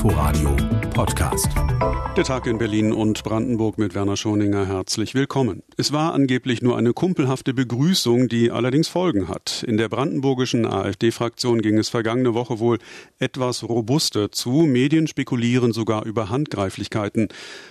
Inforadio Podcast. Der Tag in Berlin und Brandenburg mit Werner Schoninger herzlich willkommen. Es war angeblich nur eine kumpelhafte Begrüßung, die allerdings Folgen hat. In der brandenburgischen AfD-Fraktion ging es vergangene Woche wohl etwas robuster zu. Medien spekulieren sogar über Handgreiflichkeiten.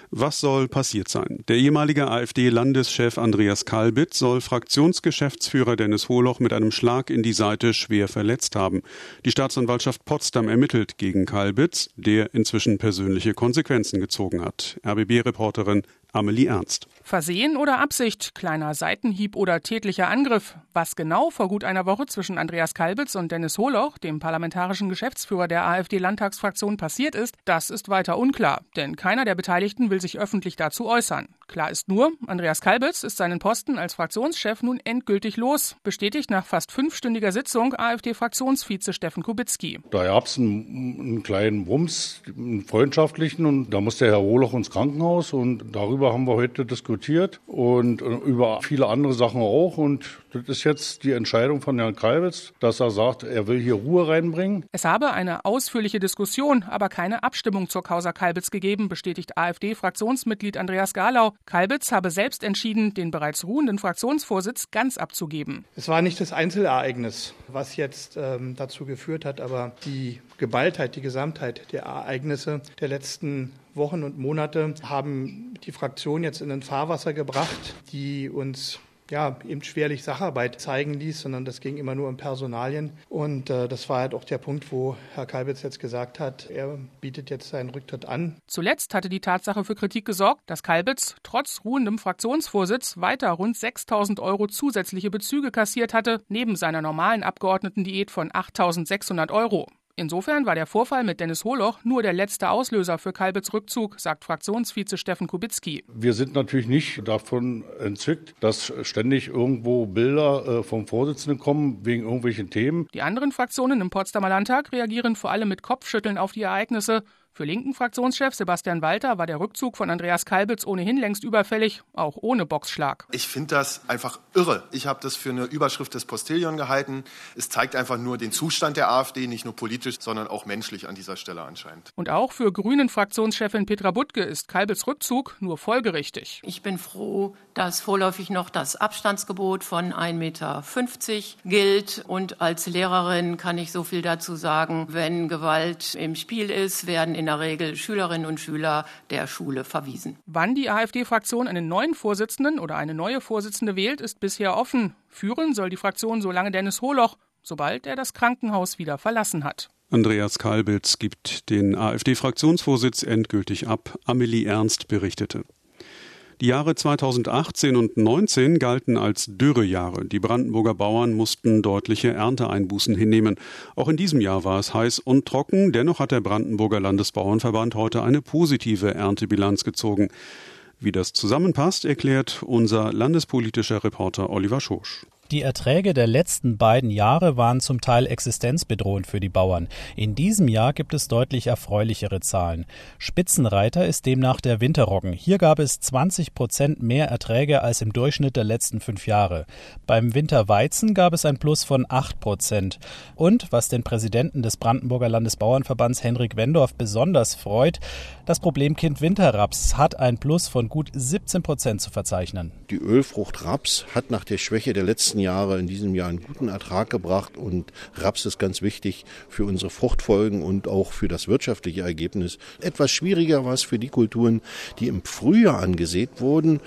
Was soll passiert sein? Der ehemalige AfD-Landeschef Andreas Kalbitz soll Fraktionsgeschäftsführer Dennis Holoch mit einem Schlag in die Seite schwer verletzt haben. Die Staatsanwaltschaft Potsdam ermittelt gegen Kalbitz, der inzwischen persönliche Konsequenzen gezogen hat. RBB-Reporterin Amelie Ernst. Versehen oder Absicht, kleiner Seitenhieb oder tätlicher Angriff. Was genau vor gut einer Woche zwischen Andreas Kalbitz und Dennis Holoch, dem parlamentarischen Geschäftsführer der AfD-Landtagsfraktion, passiert ist, das ist weiter unklar. Denn keiner der Beteiligten will sich öffentlich dazu äußern. Klar ist nur, Andreas Kalbitz ist seinen Posten als Fraktionschef nun endgültig los, bestätigt nach fast fünfstündiger Sitzung AfD-Fraktionsvize Steffen Kubicki. Da gab es einen, einen, kleinen Wumms, einen freundschaftlichen, und da musste Herr Holoch ins Krankenhaus und darüber haben wir heute diskutiert und über viele andere Sachen auch. Und das ist jetzt die Entscheidung von Herrn Kalbitz, dass er sagt, er will hier Ruhe reinbringen. Es habe eine ausführliche Diskussion, aber keine Abstimmung zur Causa Kalbitz gegeben, bestätigt AfD-Fraktionsmitglied Andreas Galau. Kalbitz habe selbst entschieden, den bereits ruhenden Fraktionsvorsitz ganz abzugeben. Es war nicht das Einzelereignis, was jetzt ähm, dazu geführt hat, aber die Geballtheit, die Gesamtheit der Ereignisse der letzten Wochen und Monate haben die Fraktion jetzt in ein Fahrwasser gebracht, die uns ja, eben schwerlich Sacharbeit zeigen ließ, sondern das ging immer nur um Personalien. Und äh, das war halt auch der Punkt, wo Herr Kalbitz jetzt gesagt hat, er bietet jetzt seinen Rücktritt an. Zuletzt hatte die Tatsache für Kritik gesorgt, dass Kalbitz trotz ruhendem Fraktionsvorsitz weiter rund 6000 Euro zusätzliche Bezüge kassiert hatte, neben seiner normalen Abgeordnetendiät von 8600 Euro. Insofern war der Vorfall mit Dennis Holoch nur der letzte Auslöser für Kalbitz Rückzug, sagt Fraktionsvize Steffen Kubicki. Wir sind natürlich nicht davon entzückt, dass ständig irgendwo Bilder äh, vom Vorsitzenden kommen wegen irgendwelchen Themen. Die anderen Fraktionen im Potsdamer Landtag reagieren vor allem mit Kopfschütteln auf die Ereignisse. Für linken Fraktionschef Sebastian Walter war der Rückzug von Andreas Kalbitz ohnehin längst überfällig, auch ohne Boxschlag. Ich finde das einfach irre. Ich habe das für eine Überschrift des Postillion gehalten. Es zeigt einfach nur den Zustand der AfD, nicht nur politisch, sondern auch menschlich an dieser Stelle anscheinend. Und auch für grünen Fraktionschefin Petra Butke ist Kalbitz Rückzug nur folgerichtig. Ich bin froh, dass vorläufig noch das Abstandsgebot von 1,50 Meter gilt. Und als Lehrerin kann ich so viel dazu sagen, wenn Gewalt im Spiel ist, werden in der Regel Schülerinnen und Schüler der Schule verwiesen. Wann die AfD-Fraktion einen neuen Vorsitzenden oder eine neue Vorsitzende wählt, ist bisher offen. Führen soll die Fraktion solange Dennis Holoch, sobald er das Krankenhaus wieder verlassen hat. Andreas Kalbitz gibt den AfD-Fraktionsvorsitz endgültig ab. Amelie Ernst berichtete. Die Jahre 2018 und 2019 galten als Dürrejahre. Die Brandenburger Bauern mussten deutliche Ernteeinbußen hinnehmen. Auch in diesem Jahr war es heiß und trocken. Dennoch hat der Brandenburger Landesbauernverband heute eine positive Erntebilanz gezogen. Wie das zusammenpasst, erklärt unser landespolitischer Reporter Oliver Schosch. Die Erträge der letzten beiden Jahre waren zum Teil existenzbedrohend für die Bauern. In diesem Jahr gibt es deutlich erfreulichere Zahlen. Spitzenreiter ist demnach der Winterroggen. Hier gab es 20 Prozent mehr Erträge als im Durchschnitt der letzten fünf Jahre. Beim Winterweizen gab es ein Plus von 8 Prozent. Und was den Präsidenten des Brandenburger Landesbauernverbands Henrik Wendorf besonders freut, das Problemkind Winterraps hat ein Plus von gut 17 Prozent zu verzeichnen. Die Ölfrucht Raps hat nach der Schwäche der letzten letzten Jahre in diesem Jahr einen guten Ertrag gebracht und Raps ist ganz wichtig für unsere Fruchtfolgen und auch für das wirtschaftliche Ergebnis. Etwas schwieriger war es für die Kulturen, die im Frühjahr angesät wurden.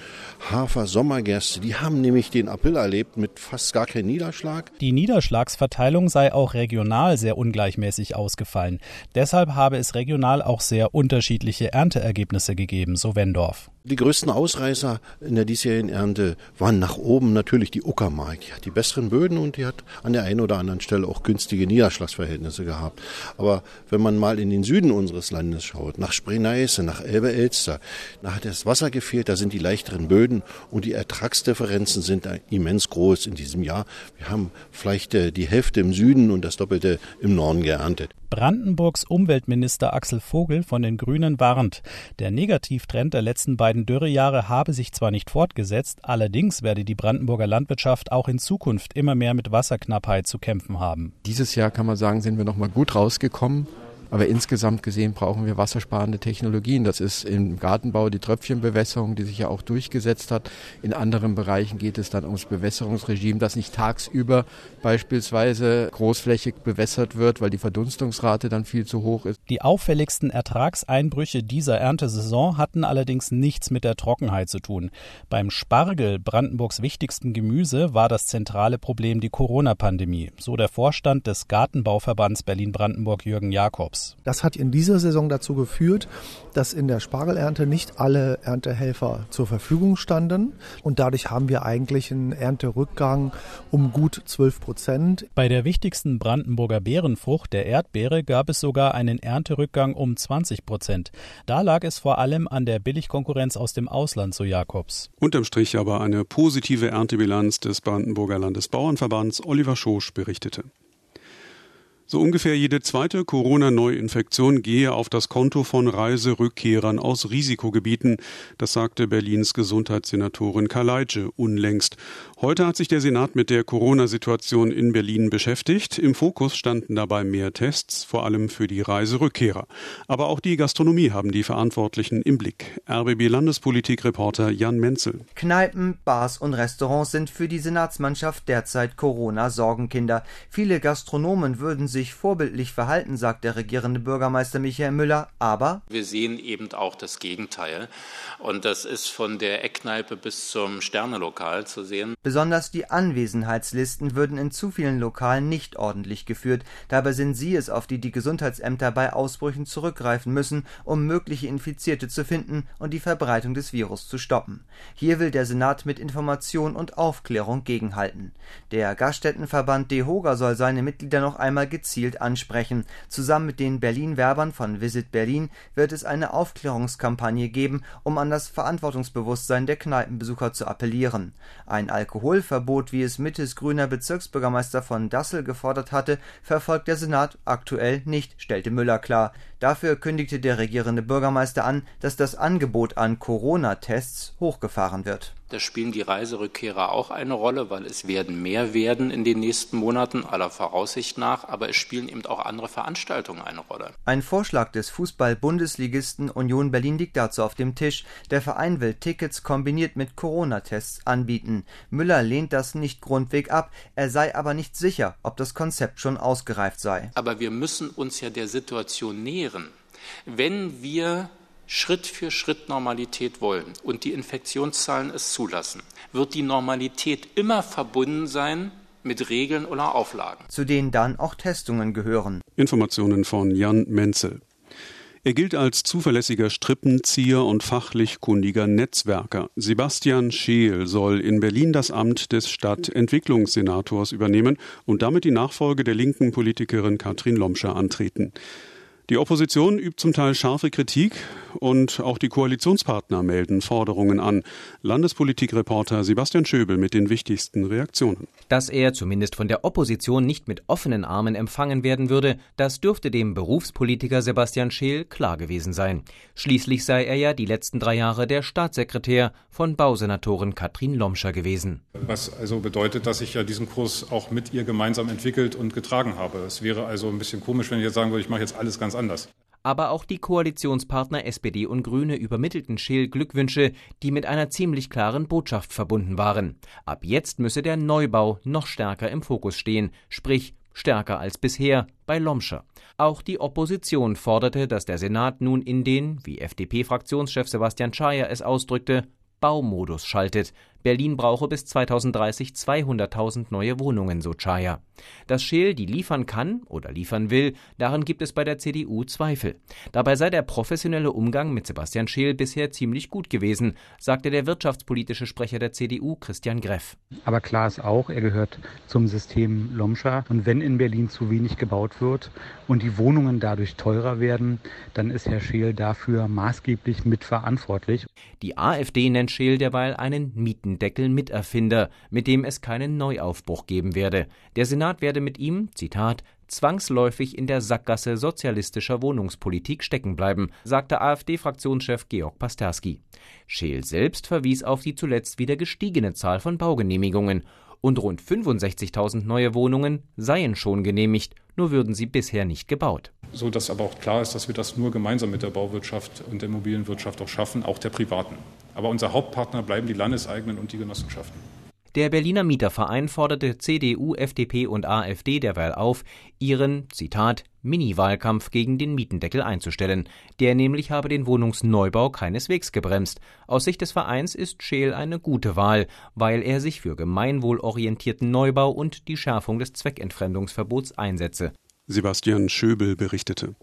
Hafer, Sommergerste, die haben nämlich den April erlebt mit fast gar keinem Niederschlag. Die Niederschlagsverteilung sei auch regional sehr ungleichmäßig ausgefallen. Deshalb habe es regional auch sehr unterschiedliche Ernteergebnisse gegeben, so Wendorf. Die größten Ausreißer in der diesjährigen Ernte waren nach oben natürlich die Uckermark. Die hat die besseren Böden und die hat an der einen oder anderen Stelle auch günstige Niederschlagsverhältnisse gehabt. Aber wenn man mal in den Süden unseres Landes schaut, nach Spree-Neiße, nach Elbe-Elster, da hat das Wasser gefehlt, da sind die leichteren Böden und die Ertragsdifferenzen sind immens groß in diesem Jahr. Wir haben vielleicht äh, die Hälfte im Süden und das Doppelte im Norden geerntet. Brandenburgs Umweltminister Axel Vogel von den Grünen warnt. Der Negativtrend der letzten beiden Dürrejahre habe sich zwar nicht fortgesetzt, allerdings werde die Brandenburger Landwirtschaft auch in Zukunft immer mehr mit Wasserknappheit zu kämpfen haben. Dieses Jahr kann man sagen, sind wir noch mal gut rausgekommen. Aber insgesamt gesehen brauchen wir wassersparende Technologien. Das ist im Gartenbau die Tröpfchenbewässerung, die sich ja auch durchgesetzt hat. In anderen Bereichen geht es dann ums Bewässerungsregime, das nicht tagsüber beispielsweise großflächig bewässert wird, weil die Verdunstungsrate dann viel zu hoch ist. Die auffälligsten Ertragseinbrüche dieser Erntesaison hatten allerdings nichts mit der Trockenheit zu tun. Beim Spargel, Brandenburgs wichtigsten Gemüse, war das zentrale Problem die Corona-Pandemie, so der Vorstand des Gartenbauverbands Berlin-Brandenburg Jürgen Jakobs. Das hat in dieser Saison dazu geführt, dass in der Spargelernte nicht alle Erntehelfer zur Verfügung standen und dadurch haben wir eigentlich einen Ernterückgang um gut 12 Prozent. Bei der wichtigsten Brandenburger Beerenfrucht, der Erdbeere, gab es sogar einen Ernterückgang um 20 Prozent. Da lag es vor allem an der Billigkonkurrenz aus dem Ausland, so Jakobs. Unterm Strich aber eine positive Erntebilanz des Brandenburger Landesbauernverbands Oliver Schosch berichtete. So ungefähr jede zweite Corona-Neuinfektion gehe auf das Konto von Reiserückkehrern aus Risikogebieten. Das sagte Berlins Gesundheitssenatorin Kaleitsche unlängst. Heute hat sich der Senat mit der Corona-Situation in Berlin beschäftigt. Im Fokus standen dabei mehr Tests, vor allem für die Reiserückkehrer. Aber auch die Gastronomie haben die Verantwortlichen im Blick. RBB-Landespolitik-Reporter Jan Menzel. Kneipen, Bars und Restaurants sind für die Senatsmannschaft derzeit Corona-Sorgenkinder. Viele Gastronomen würden sich sich vorbildlich verhalten, sagt der regierende Bürgermeister Michael Müller, aber wir sehen eben auch das Gegenteil. Und das ist von der Eckkneipe bis zum Sternelokal zu sehen. Besonders die Anwesenheitslisten würden in zu vielen Lokalen nicht ordentlich geführt. Dabei sind sie es, auf die die Gesundheitsämter bei Ausbrüchen zurückgreifen müssen, um mögliche Infizierte zu finden und die Verbreitung des Virus zu stoppen. Hier will der Senat mit Information und Aufklärung gegenhalten. Der Gaststättenverband DEHOGA soll seine Mitglieder noch einmal gezielt gezielt ansprechen. Zusammen mit den Berlin-Werbern von Visit Berlin wird es eine Aufklärungskampagne geben, um an das Verantwortungsbewusstsein der Kneipenbesucher zu appellieren. Ein Alkoholverbot, wie es Mittes grüner Bezirksbürgermeister von Dassel gefordert hatte, verfolgt der Senat aktuell nicht, stellte Müller klar. Dafür kündigte der regierende Bürgermeister an, dass das Angebot an Corona-Tests hochgefahren wird. Da spielen die Reiserückkehrer auch eine Rolle, weil es werden mehr werden in den nächsten Monaten, aller Voraussicht nach, aber es spielen eben auch andere Veranstaltungen eine Rolle. Ein Vorschlag des Fußball-Bundesligisten Union Berlin liegt dazu auf dem Tisch. Der Verein will Tickets kombiniert mit Corona-Tests anbieten. Müller lehnt das nicht grundweg ab, er sei aber nicht sicher, ob das Konzept schon ausgereift sei. Aber wir müssen uns ja der Situation nähern. Wenn wir Schritt für Schritt Normalität wollen und die Infektionszahlen es zulassen, wird die Normalität immer verbunden sein mit Regeln oder Auflagen. Zu denen dann auch Testungen gehören. Informationen von Jan Menzel. Er gilt als zuverlässiger Strippenzieher und fachlich kundiger Netzwerker. Sebastian Scheel soll in Berlin das Amt des Stadtentwicklungssenators übernehmen und damit die Nachfolge der linken Politikerin Katrin Lomscher antreten. Die Opposition übt zum Teil scharfe Kritik und auch die Koalitionspartner melden Forderungen an. Landespolitikreporter Sebastian Schöbel mit den wichtigsten Reaktionen. Dass er zumindest von der Opposition nicht mit offenen Armen empfangen werden würde, das dürfte dem Berufspolitiker Sebastian Scheel klar gewesen sein. Schließlich sei er ja die letzten drei Jahre der Staatssekretär von Bausenatorin Katrin Lomscher gewesen. Was also bedeutet, dass ich ja diesen Kurs auch mit ihr gemeinsam entwickelt und getragen habe. Es wäre also ein bisschen komisch, wenn ich jetzt sagen würde, ich mache jetzt alles ganz anders. Aber auch die Koalitionspartner SPD und Grüne übermittelten Scheel Glückwünsche, die mit einer ziemlich klaren Botschaft verbunden waren. Ab jetzt müsse der Neubau noch stärker im Fokus stehen, sprich stärker als bisher bei Lomscher. Auch die Opposition forderte, dass der Senat nun in den, wie FDP-Fraktionschef Sebastian Schayer es ausdrückte, Baumodus schaltet. Berlin brauche bis 2030 200.000 neue Wohnungen, so Chaya. Dass Scheel die liefern kann oder liefern will, daran gibt es bei der CDU Zweifel. Dabei sei der professionelle Umgang mit Sebastian Scheel bisher ziemlich gut gewesen, sagte der wirtschaftspolitische Sprecher der CDU, Christian Greff. Aber klar ist auch, er gehört zum System Lomscher. Und wenn in Berlin zu wenig gebaut wird und die Wohnungen dadurch teurer werden, dann ist Herr Scheel dafür maßgeblich mitverantwortlich. Die AfD nennt Scheel derweil einen Mietendeckel Miterfinder, mit dem es keinen Neuaufbruch geben werde. Der Senat werde mit ihm, Zitat, zwangsläufig in der Sackgasse sozialistischer Wohnungspolitik stecken bleiben, sagte AfD-Fraktionschef Georg Pasterski. Scheel selbst verwies auf die zuletzt wieder gestiegene Zahl von Baugenehmigungen und rund 65.000 neue Wohnungen seien schon genehmigt, nur würden sie bisher nicht gebaut. So dass aber auch klar ist, dass wir das nur gemeinsam mit der Bauwirtschaft und der Immobilienwirtschaft auch schaffen, auch der privaten. Aber unser Hauptpartner bleiben die Landeseigenen und die Genossenschaften. Der Berliner Mieterverein forderte CDU, FDP und AfD derweil auf, ihren, Zitat, Mini-Wahlkampf gegen den Mietendeckel einzustellen. Der nämlich habe den Wohnungsneubau keineswegs gebremst. Aus Sicht des Vereins ist Scheel eine gute Wahl, weil er sich für gemeinwohlorientierten Neubau und die Schärfung des Zweckentfremdungsverbots einsetze. Sebastian Schöbel berichtete.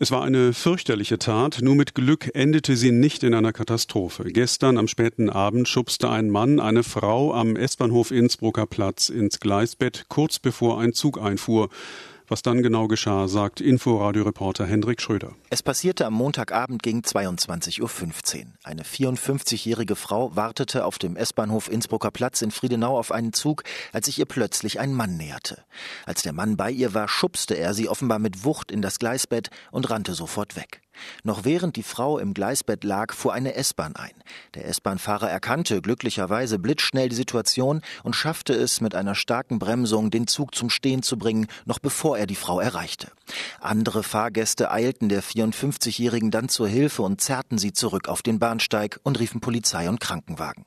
Es war eine fürchterliche Tat, nur mit Glück endete sie nicht in einer Katastrophe. Gestern am späten Abend schubste ein Mann eine Frau am S-Bahnhof Innsbrucker Platz ins Gleisbett, kurz bevor ein Zug einfuhr. Was dann genau geschah, sagt Inforadio-Reporter Hendrik Schröder. Es passierte am Montagabend gegen 22.15 Uhr. Eine 54-jährige Frau wartete auf dem S-Bahnhof Innsbrucker Platz in Friedenau auf einen Zug, als sich ihr plötzlich ein Mann näherte. Als der Mann bei ihr war, schubste er sie offenbar mit Wucht in das Gleisbett und rannte sofort weg. Noch während die Frau im Gleisbett lag, fuhr eine S-Bahn ein. Der S-Bahn-Fahrer erkannte glücklicherweise blitzschnell die Situation und schaffte es mit einer starken Bremsung, den Zug zum Stehen zu bringen, noch bevor er die Frau erreichte. Andere Fahrgäste eilten der 54-Jährigen dann zur Hilfe und zerrten sie zurück auf den Bahnsteig und riefen Polizei und Krankenwagen.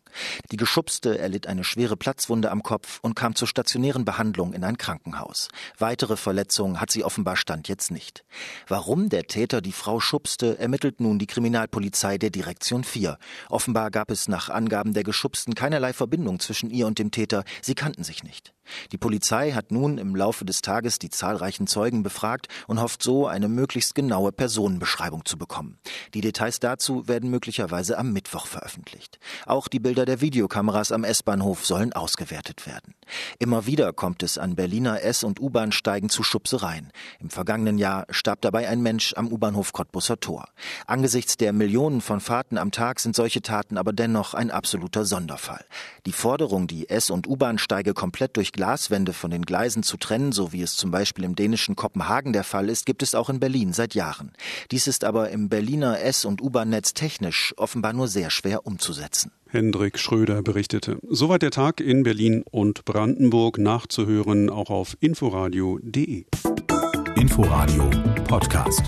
Die Geschubste erlitt eine schwere Platzwunde am Kopf und kam zur stationären Behandlung in ein Krankenhaus. Weitere Verletzungen hat sie offenbar Stand jetzt nicht. Warum der Täter die Frau schubste, ermittelt nun die Kriminalpolizei der Direktion 4. Offenbar gab es nach Angaben der Geschubsten keinerlei Verbindung zwischen ihr und dem Täter. Sie kannten sich nicht. Die Polizei hat nun im Laufe des Tages die zahlreichen Zeugen befragt und hofft so, eine möglichst genaue Personenbeschreibung zu bekommen. Die Details dazu werden möglicherweise am Mittwoch veröffentlicht. Auch die Bilder der Videokameras am S-Bahnhof sollen ausgewertet werden. Immer wieder kommt es an Berliner S- und U-Bahnsteigen zu Schubsereien. Im vergangenen Jahr starb dabei ein Mensch am U-Bahnhof Cottbusser Tor. Angesichts der Millionen von Fahrten am Tag sind solche Taten aber dennoch ein absoluter Sonderfall. Die Forderung, die S- und U-Bahnsteige komplett durch Glaswände von den Gleisen zu trennen, so wie es zum Beispiel im dänischen Kopenhagen der Fall ist, gibt es auch in Berlin seit Jahren. Dies ist aber im Berliner S- und U-Bahn-Netz technisch offenbar nur sehr schwer umzusetzen. Hendrik Schröder berichtete. Soweit der Tag in Berlin und Brandenburg nachzuhören, auch auf inforadio.de. Inforadio Podcast.